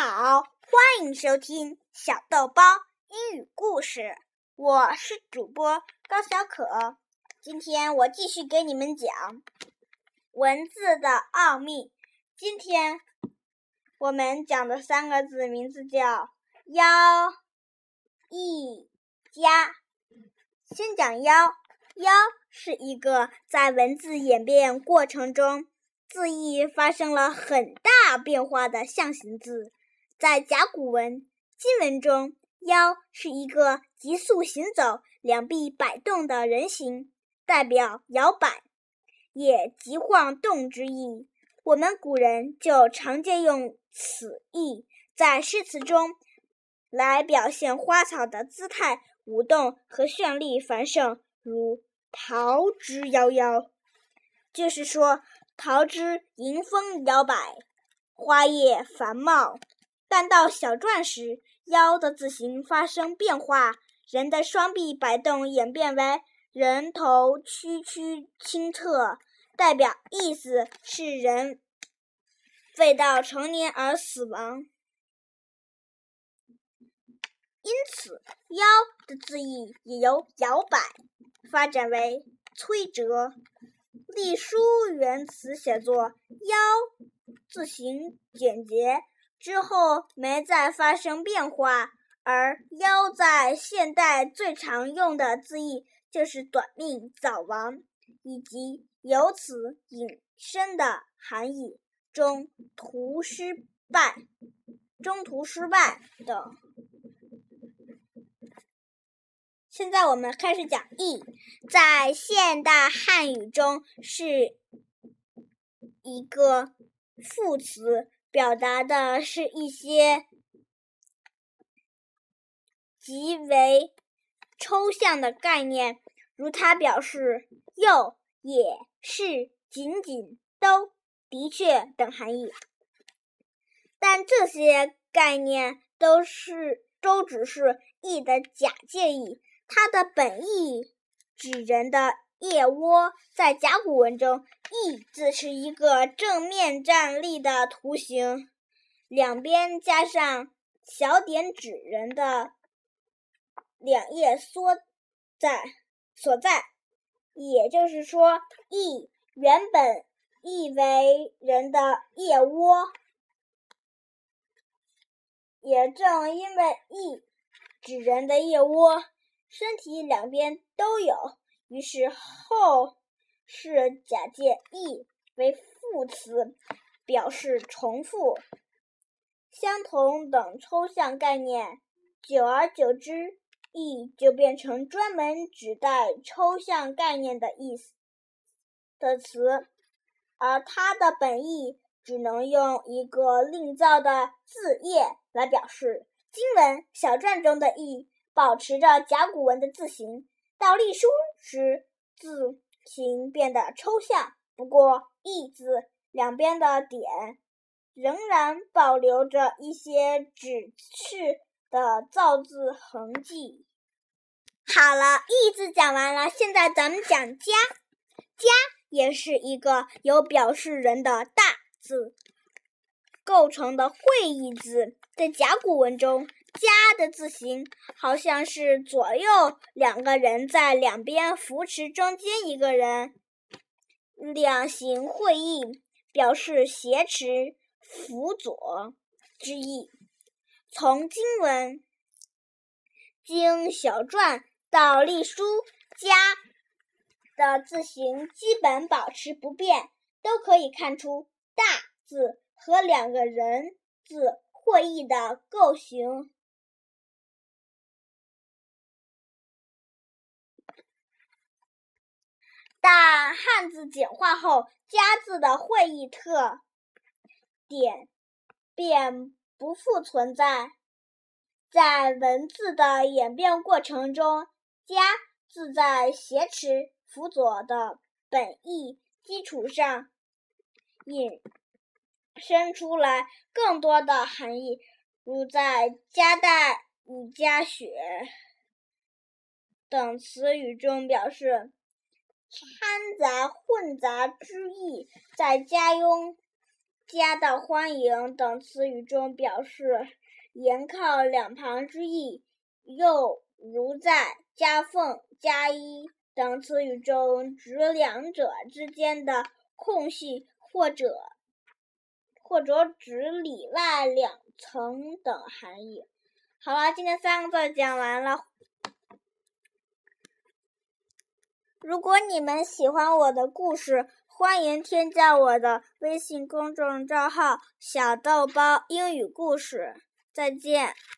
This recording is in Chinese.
好，欢迎收听小豆包英语故事。我是主播高小可，今天我继续给你们讲文字的奥秘。今天我们讲的三个字名字叫“妖”，一家。先讲“妖”，“妖”是一个在文字演变过程中。字义发生了很大变化的象形字，在甲骨文、金文中，“腰”是一个急速行走、两臂摆动的人形，代表摇摆，也即晃动之意。我们古人就常借用此意，在诗词中来表现花草的姿态、舞动和绚丽繁盛，如“桃之夭夭”，就是说。桃之迎风摇摆，花叶繁茂。但到小篆时，“腰”的字形发生变化，人的双臂摆动演变为人头屈曲倾侧，代表意思是人未到成年而死亡。因此，“腰”的字义也由摇摆发展为摧折。隶书原词写作“腰”，字形简洁，之后没再发生变化。而“腰”在现代最常用的字义就是短命、早亡，以及由此引申的含义，中途失败、中途失败等。现在我们开始讲“义”，在现代汉语中是一个副词，表达的是一些极为抽象的概念，如它表示“又”“也是”“仅仅”“都”“的确”等含义。但这些概念都是都只是“义”的假借义。它的本意指人的腋窝，在甲骨文中，“翼”字是一个正面站立的图形，两边加上小点指人的两腋缩在所在，也就是说，“翼”原本意为人的腋窝，也正因为“翼”指人的腋窝。身体两边都有，于是后世假借“义”为副词，表示重复、相同等抽象概念。久而久之，“义”就变成专门指代抽象概念的意思的词，而它的本意只能用一个另造的字叶来表示。经文小篆中的“义”。保持着甲骨文的字形，到隶书时字形变得抽象。不过“义”字两边的点仍然保留着一些指示的造字痕迹。好了，“义”字讲完了，现在咱们讲“家”。家也是一个由表示人的大字构成的会意字，在甲骨文中。家的字形好像是左右两个人在两边扶持中间一个人，两形会意，表示挟持、辅佐之意。从经文、经小篆到隶书，家的字形基本保持不变，都可以看出“大”字和两个人字会意的构型。但汉字简化后，“加”字的会意特点便不复存在。在文字的演变过程中，“加”字在挟持、辅佐的本意基础上，引申出来更多的含义，如在“夹带”与“夹雪”等词语中表示。掺杂、混杂之意，在家中加到欢迎等词语中，表示沿靠两旁之意；又如在夹缝、夹一等词语中，指两者之间的空隙，或者或者指里外两层等含义。好了，今天三个字讲完了。如果你们喜欢我的故事，欢迎添加我的微信公众账号“小豆包英语故事”。再见。